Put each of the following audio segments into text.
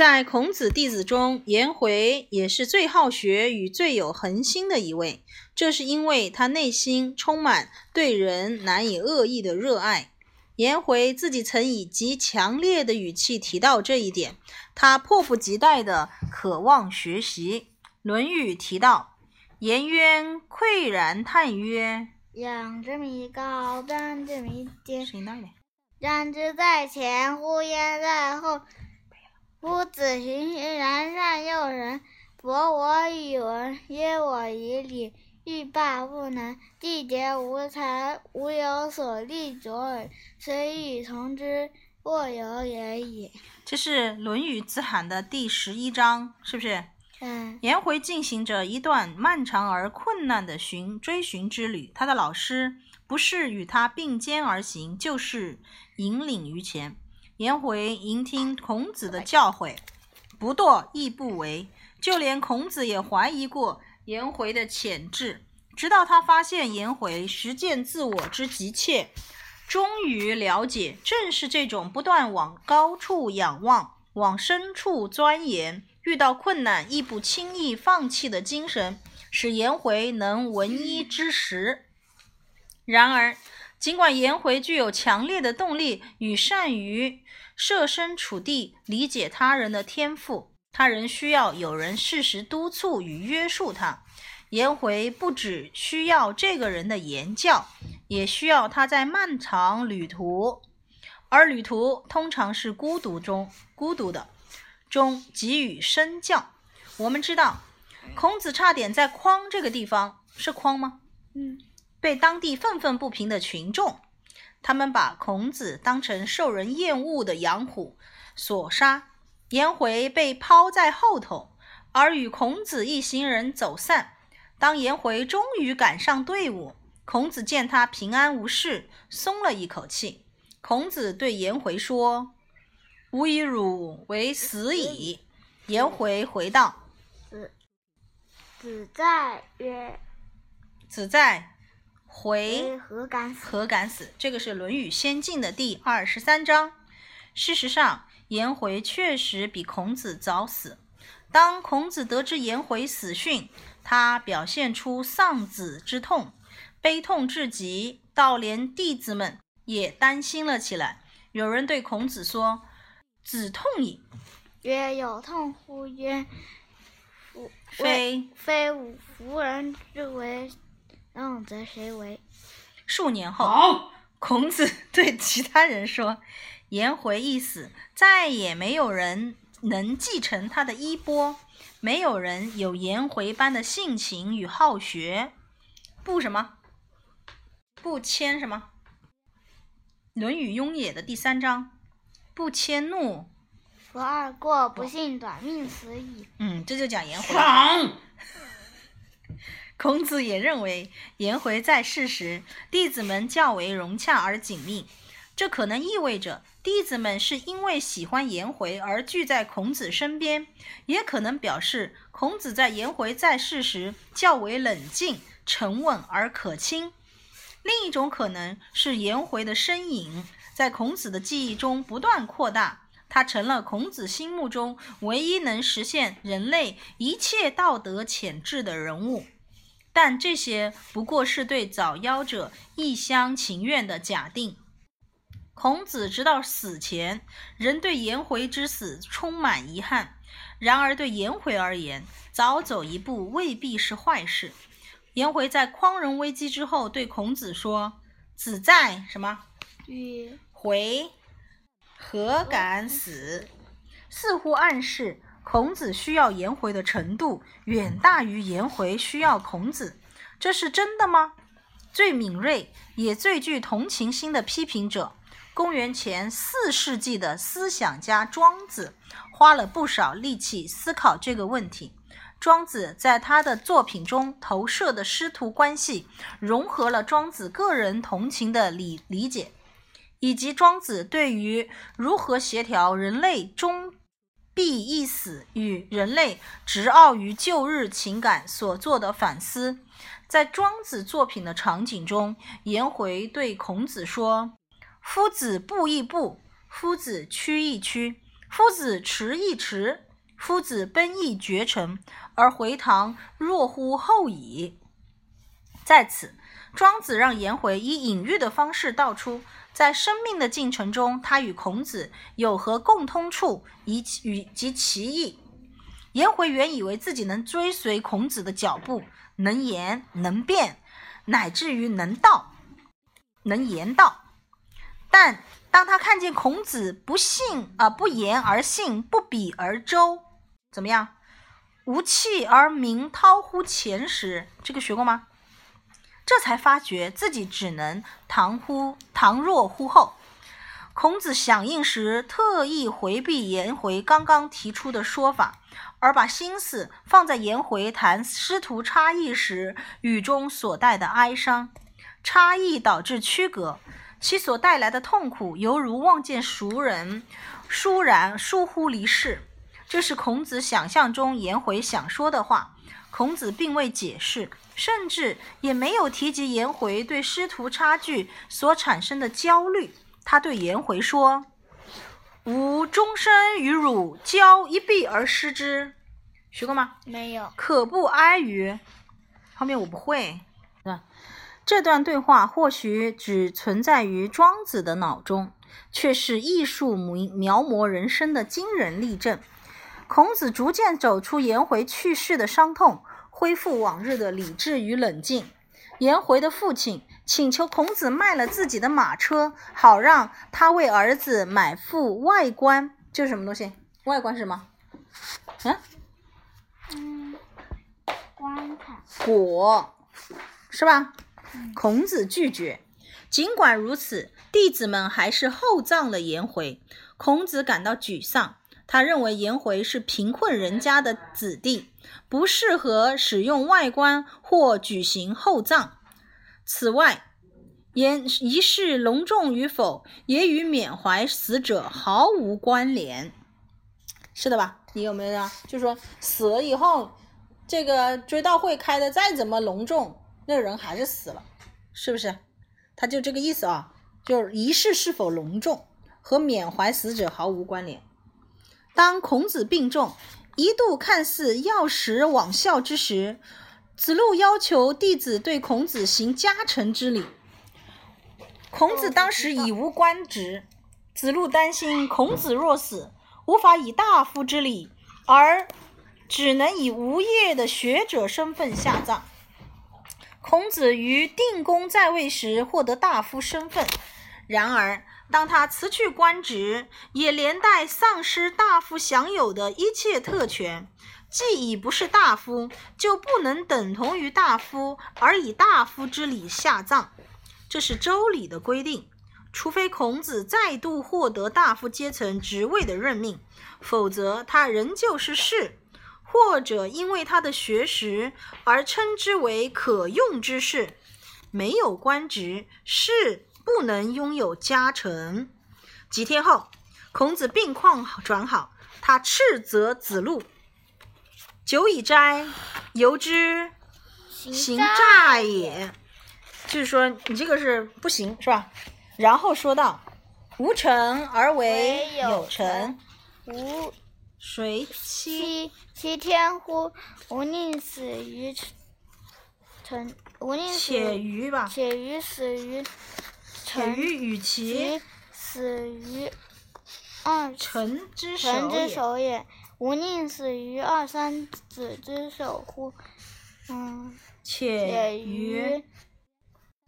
在孔子弟子中，颜回也是最好学与最有恒心的一位。这是因为他内心充满对人难以恶意的热爱。颜回自己曾以极强烈的语气提到这一点，他迫不及待地渴望学习。《论语》提到：“颜渊喟然叹曰：‘仰之弥高，观之弥坚。谁那里？然之在前，呼焉在后。’”夫子循循然善诱人，博我以文，约我以礼，欲罢不能，季节无才，无有所立卓尔，虽与从之，莫有也已。这是《论语·子罕》的第十一章，是不是？嗯。颜回进行着一段漫长而困难的寻追寻之旅，他的老师不是与他并肩而行，就是引领于前。颜回聆听孔子的教诲，不惰亦不为。就连孔子也怀疑过颜回的潜质，直到他发现颜回实践自我之急切，终于了解，正是这种不断往高处仰望、往深处钻研，遇到困难亦不轻易放弃的精神，使颜回能闻一知十。然而，尽管颜回具有强烈的动力与善于设身处地理解他人的天赋，他仍需要有人适时督促与约束他。颜回不只需要这个人的言教，也需要他在漫长旅途，而旅途通常是孤独中孤独的中给予身教。我们知道，孔子差点在匡这个地方是匡吗？嗯。被当地愤愤不平的群众，他们把孔子当成受人厌恶的养虎所杀。颜回被抛在后头，而与孔子一行人走散。当颜回终于赶上队伍，孔子见他平安无事，松了一口气。孔子对颜回说：“吾以汝为死矣。”颜回回道：“子子在曰：子在。”回何敢死？何敢死？这个是《论语先进》的第二十三章。事实上，颜回确实比孔子早死。当孔子得知颜回死讯，他表现出丧子之痛，悲痛至极，到连弟子们也担心了起来。有人对孔子说：“子痛矣。”曰：“有痛乎？”曰：“非非吾夫人之为。”让则谁为？数年后，孔子 对其他人说：“颜回一死，再也没有人能继承他的衣钵，没有人有颜回般的性情与好学。”不什么？不迁什么？《论语雍也》的第三章，不迁怒。不贰过，不幸短命死矣。嗯，这就讲颜回。孔子也认为，颜回在世时，弟子们较为融洽而紧密。这可能意味着弟子们是因为喜欢颜回而聚在孔子身边，也可能表示孔子在颜回在世时较为冷静、沉稳而可亲。另一种可能是，颜回的身影在孔子的记忆中不断扩大，他成了孔子心目中唯一能实现人类一切道德潜质的人物。但这些不过是对早夭者一厢情愿的假定。孔子直到死前仍对颜回之死充满遗憾。然而，对颜回而言，早走一步未必是坏事。颜回在匡人危机之后对孔子说：“子在什么？与回何敢死？”似乎暗示。孔子需要颜回的程度远大于颜回需要孔子，这是真的吗？最敏锐也最具同情心的批评者，公元前四世纪的思想家庄子，花了不少力气思考这个问题。庄子在他的作品中投射的师徒关系，融合了庄子个人同情的理理解，以及庄子对于如何协调人类中。必一死与人类执拗于旧日情感所做的反思，在庄子作品的场景中，颜回对孔子说：“夫子步亦步，夫子趋亦趋，夫子驰亦驰，夫子奔亦绝尘，而回堂若乎后矣。在此，庄子让颜回以隐喻的方式道出，在生命的进程中，他与孔子有何共通处，以与及其意。颜回原以为自己能追随孔子的脚步，能言能辩，乃至于能道，能言道。但当他看见孔子不信啊、不言而信，不比而周，怎么样？无气而鸣涛乎前时，这个学过吗？这才发觉自己只能堂乎堂若乎后。孔子响应时，特意回避颜回刚刚提出的说法，而把心思放在颜回谈师徒差异时语中所带的哀伤。差异导致区隔，其所带来的痛苦，犹如望见熟人，倏然疏忽离世。这是孔子想象中颜回想说的话。孔子并未解释，甚至也没有提及颜回对师徒差距所产生的焦虑。他对颜回说：“吾终身与汝交一臂而失之。”学过吗？没有。可不哀于？后面我不会。啊，这段对话或许只存在于庄子的脑中，却是艺术描描摹人生的惊人例证。孔子逐渐走出颜回去世的伤痛，恢复往日的理智与冷静。颜回的父亲请求孔子卖了自己的马车，好让他为儿子买副外观。这是什么东西？外观是什么？嗯，嗯，观看。果，是吧？孔子拒绝。尽管如此，弟子们还是厚葬了颜回。孔子感到沮丧。他认为颜回是贫困人家的子弟，不适合使用外观或举行厚葬。此外，颜仪式隆重与否也与缅怀死者毫无关联。是的吧？你有没有啊？就说死了以后，这个追悼会开的再怎么隆重，那个人还是死了，是不是？他就这个意思啊，就是仪式是否隆重和缅怀死者毫无关联。当孔子病重，一度看似药石罔效之时，子路要求弟子对孔子行加成之礼。孔子当时已无官职，子路担心孔子若死，无法以大夫之礼，而只能以无业的学者身份下葬。孔子于定公在位时获得大夫身份，然而。当他辞去官职，也连带丧失大夫享有的一切特权。既已不是大夫，就不能等同于大夫，而以大夫之礼下葬。这是周礼的规定。除非孔子再度获得大夫阶层职位的任命，否则他仍旧是士，或者因为他的学识而称之为可用之士。没有官职，士。不能拥有家臣。几天后，孔子病况转好，他斥责子路：“久以斋，由之行诈也。”就是说，你这个是不行，是吧？然后说道：“无臣而为有臣，吾谁欺欺天乎？吾宁死于臣，吾宁且于吧，且于死于。”且于与其死于二臣之手也，吾宁死于二三子之手乎？嗯，且于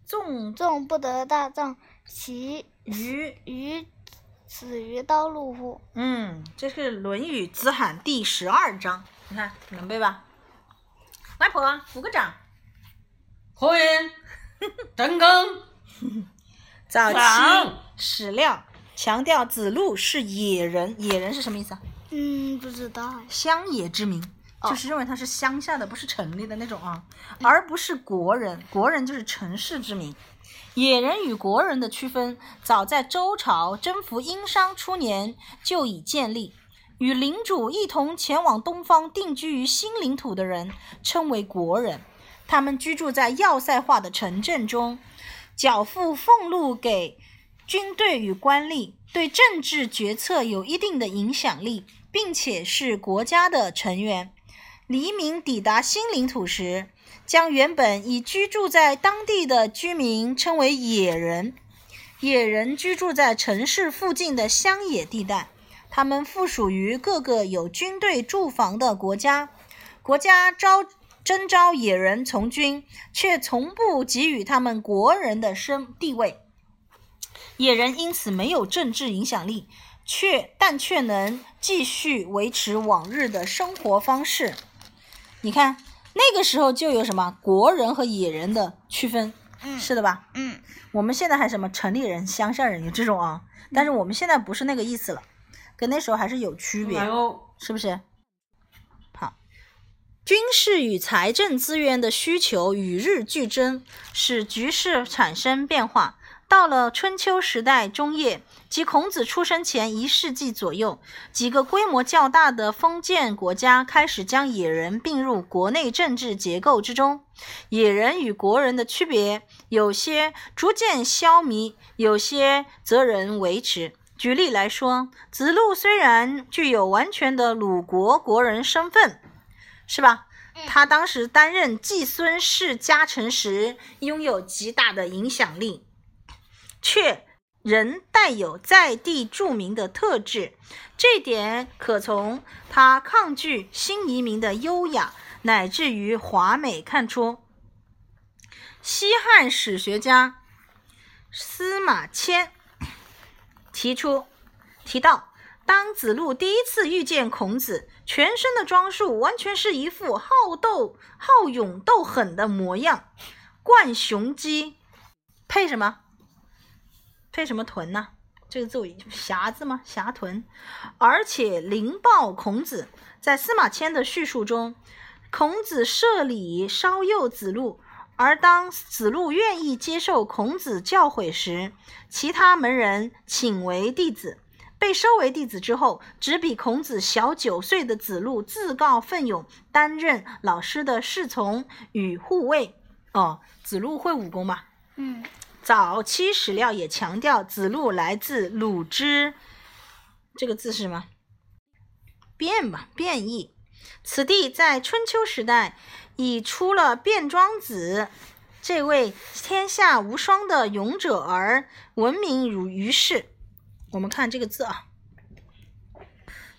纵纵不得大葬，其于于死于刀路乎？嗯，这是《论语子罕》第十二章，你看能背吧？外婆鼓个掌。何言？真更。早期史料强调子路是野人，野人是什么意思啊？嗯，不知道。乡野之民，就是认为他是乡下的，不是城里的那种啊，而不是国人。国人就是城市之民。野人与国人的区分，早在周朝征服殷商初年就已建立。与领主一同前往东方定居于新领土的人，称为国人。他们居住在要塞化的城镇中。缴付俸禄给军队与官吏，对政治决策有一定的影响力，并且是国家的成员。黎明抵达新领土时，将原本已居住在当地的居民称为野人。野人居住在城市附近的乡野地带，他们附属于各个有军队驻防的国家。国家招征召野人从军，却从不给予他们国人的身地位。野人因此没有政治影响力，却但却能继续维持往日的生活方式。你看，那个时候就有什么国人和野人的区分，嗯是的吧？嗯我们现在还什么城里人、乡下人有这种啊，但是我们现在不是那个意思了，跟那时候还是有区别是不是？军事与财政资源的需求与日俱增，使局势产生变化。到了春秋时代中叶，即孔子出生前一世纪左右，几个规模较大的封建国家开始将野人并入国内政治结构之中。野人与国人的区别，有些逐渐消弭，有些则仍维持。举例来说，子路虽然具有完全的鲁国国人身份，是吧？他当时担任季孙氏家臣时，拥有极大的影响力，却仍带有在地著名的特质。这点可从他抗拒新移民的优雅，乃至于华美看出。西汉史学家司马迁提出提到，当子路第一次遇见孔子，全身的装束完全是一副好斗、好勇斗狠的模样，冠雄鸡，配什么？配什么豚呢？这个字我侠字吗？侠豚，而且灵报孔子。在司马迁的叙述中，孔子设礼稍诱子路，而当子路愿意接受孔子教诲时，其他门人请为弟子。被收为弟子之后，只比孔子小九岁的子路自告奋勇担任老师的侍从与护卫。哦，子路会武功吗？嗯早期史料也强调子路来自鲁之，这个字是什么？变吧，变异。此地在春秋时代已出了卞庄子这位天下无双的勇者而闻名于于世。我们看这个字啊，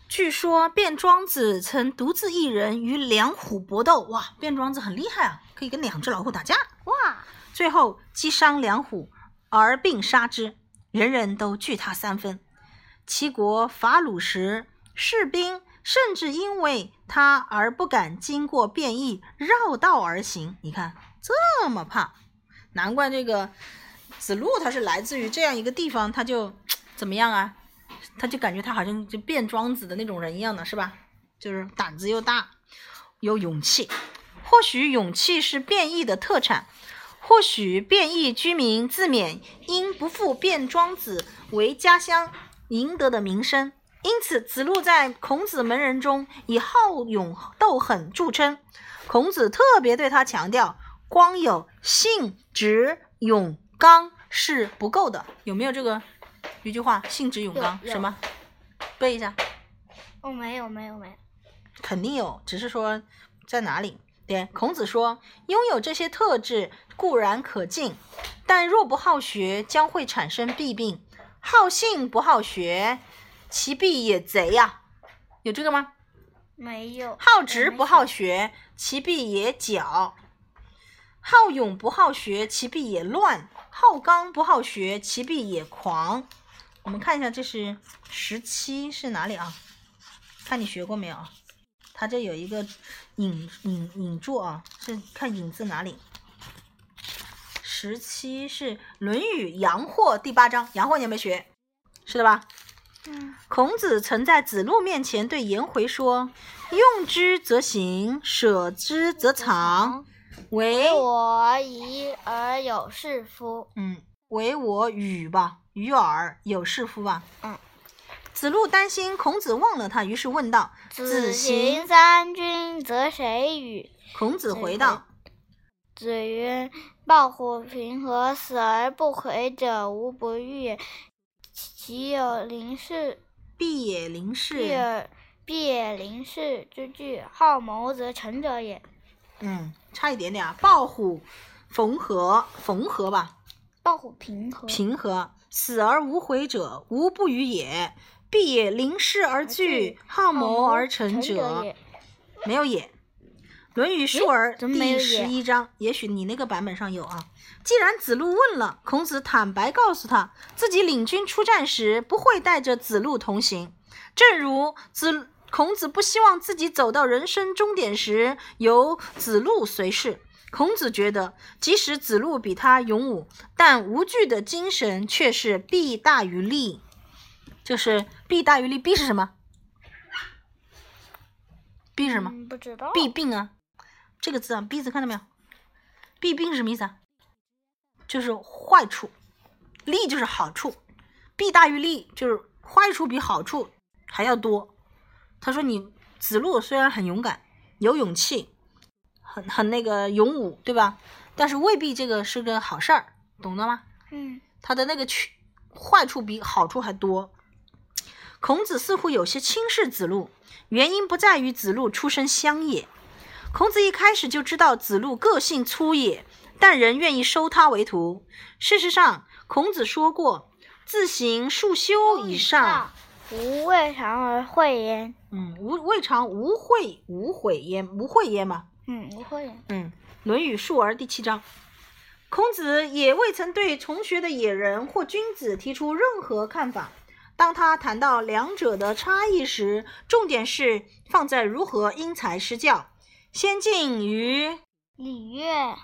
据说卞庄子曾独自一人与两虎搏斗，哇，卞庄子很厉害啊，可以跟两只老虎打架。哇最后击伤两虎，而并杀之，人人都惧他三分。齐国伐鲁时，士兵甚至因为他而不敢经过变异，绕道而行。你看这么怕，难怪这个子路他是来自于这样一个地方，他就怎么样啊？他就感觉他好像就变庄子的那种人一样的，是吧？就是胆子又大，有勇气。或许勇气是变异的特产。或许变异居民自勉因不负变庄子为家乡赢得的名声，因此子路在孔子门人中以好勇斗狠著称。孔子特别对他强调，光有信、直、勇、刚是不够的。有没有这个一句话？信、直、勇、刚什么？背一下。哦，没有没有没有，肯定有，只是说在哪里。对，孔子说，拥有这些特质固然可敬，但若不好学，将会产生弊病。好信不好学，其弊也贼呀、有这个吗？没有。好直不好学。其弊也狡；好勇不好学，其弊也乱；好刚不好学，其弊也狂。我们看一下，这是十七是哪里啊？看你学过没有啊？它这有一个引引引注啊，是看引自哪里？十七是《论语·阳货》第八章，阳货你有没有学？是的吧？嗯孔子曾在子路面前对颜回说：“用之则行，舍之则藏，唯唯我疑而有是夫。嗯，唯我与吧，与尔有是夫吧。”嗯。子路担心孔子忘了他，于是问道：“子行行三军，则谁与？”孔子子回道：“子曰：“抱虎平和，死而不悔者，无不欲也。其有临事，必也临必事。而必也临事之惧，好谋则成者也。嗯，差一点点啊。抱虎缝合，缝合吧，抱虎平和，平和。死而无悔者，无不与也。必也临事而惧，好谋而成者。没有也。《论语述而》第十一章，也许你那个版本上有啊。既然子路问了，孔子坦白告诉他，自己领军出战时不会带着子路同行，正如子孔子不希望自己走到人生终点时由子路随侍。孔子觉得，即使子路比他勇武，但无惧的精神却是弊大于利。就是弊大于利，弊是什么？弊是什么？嗯，不知道。弊病啊，这个字啊，弊字看到没有？弊病是什么意思啊？就是坏处，利就是好处，弊大于利就是坏处比好处还要多。他说你子路虽然很勇敢，有勇气，很很那个勇武，对吧？但是未必这个是个好事儿，懂得吗？嗯，他的那个去坏处比好处还多。孔子似乎有些轻视子路，原因不在于子路出身乡野。孔子一开始就知道子路个性粗野，但仍愿意收他为徒。事实上，孔子说过：“自行数修以上，，无未尝而会焉。嗯，无未尝无悔无悔焉，无悔焉嘛。嗯，无会焉。嗯，《论语述而》第七章，孔子也未曾对从学的野人或君子提出任何看法。当他谈到两者的差异时，重点是放在如何因材施教，先进于礼乐，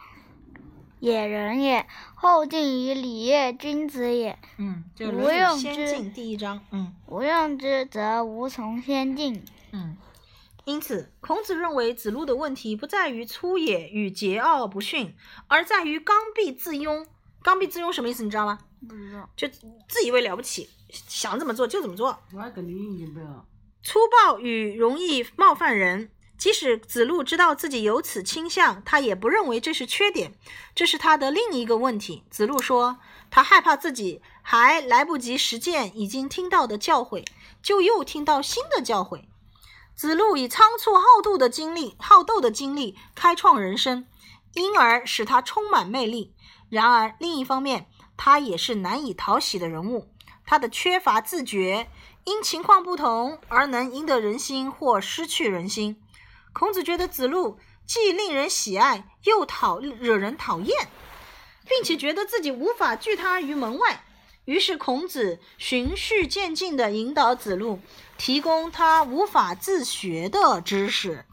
野人也；后进于礼乐，君子也。嗯，这个《无论语用之先进》第一章，嗯无用之，则无从先进。嗯。因此，孔子认为子路的问题不在于粗野与桀骜不驯，而在于刚愎自用。刚愎自用什么意思？你知道吗？不知道。就自以为了不起，想怎么做就怎么做。粗暴与容易冒犯人。即使子路知道自己有此倾向，他也不认为这是缺点，这是他的另一个问题。子路说，他害怕自己还来不及实践已经听到的教诲，就又听到新的教诲。子路以仓促好斗的经历，好斗的经历开创人生，因而使他充满魅力。然而另一方面，他也是难以讨喜的人物。他的缺乏自觉，因情况不同而能赢得人心或失去人心。孔子觉得子路既令人喜爱，又讨惹人讨厌，并且觉得自己无法拒他于门外。于是孔子循序渐进地引导子路，提供他无法自学的知识。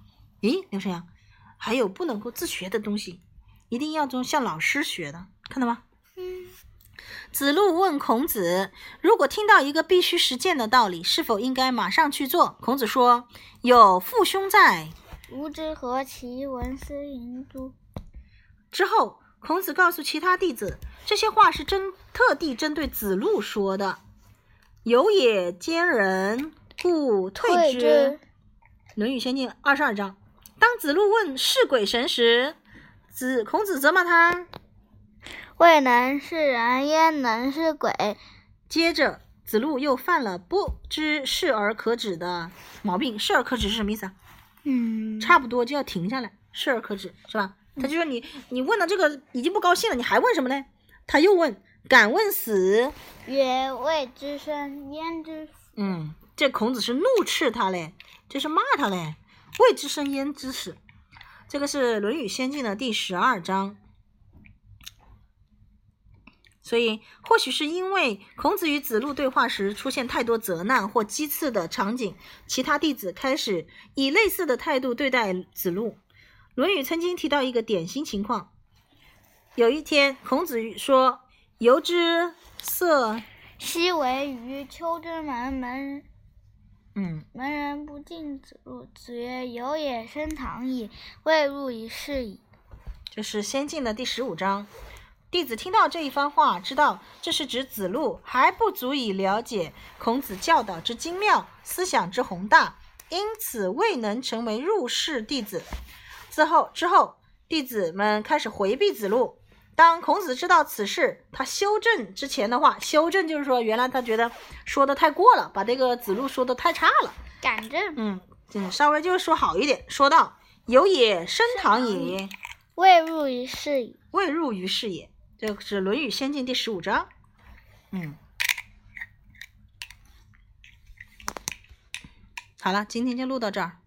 咦，刘晨阳，还有不能够自学的东西，一定要从向老师学的，看到吗？嗯，子路问孔子：“如果听到一个必须实践的道理，是否应该马上去做？”孔子说：“有父兄在。吾之何其闻斯淫诸？”之后，孔子告诉其他弟子，这些话是针特地针对子路说的。有也兼人，故退之。退之《论语先进》二十二章。当子路问是鬼神时，子孔子责骂他。未能是人，焉能是鬼？接着，子路又犯了不知是而可止的毛病。是而可止是什么意思啊？嗯，差不多就要停下来，是而可止，是吧？他就说你你问了这个已经不高兴了，你还问什么呢？他又问，敢问死？曰：未知生，焉知死？嗯，这孔子是怒斥他嘞，这是骂他嘞，未知生焉知死？这个是《论语先进》的第十二章。所以，或许是因为孔子与子路对话时出现太多责难或讥刺的场景，其他弟子开始以类似的态度对待子路。《论语》曾经提到一个典型情况：有一天，孔子说：“由之色，昔为于丘之门，门嗯，门人不敬子路。子曰：有也深堂矣，未入以是矣。这是《先进》的第十五章。弟子听到这一番话，知道这是指子路还不足以了解孔子教导之精妙，思想之宏大，因此未能成为入室弟子。之后之后，弟子们开始回避子路。当孔子知道此事，他修正之前的话，修正就是说，原来他觉得说的太过了，把这个子路说的太差了。改正。嗯，嗯，稍微就是说好一点，说到有也升堂也，未入于是矣。未入于是也。这个是《论语先进》第十五章。嗯，好了，今天就录到这儿。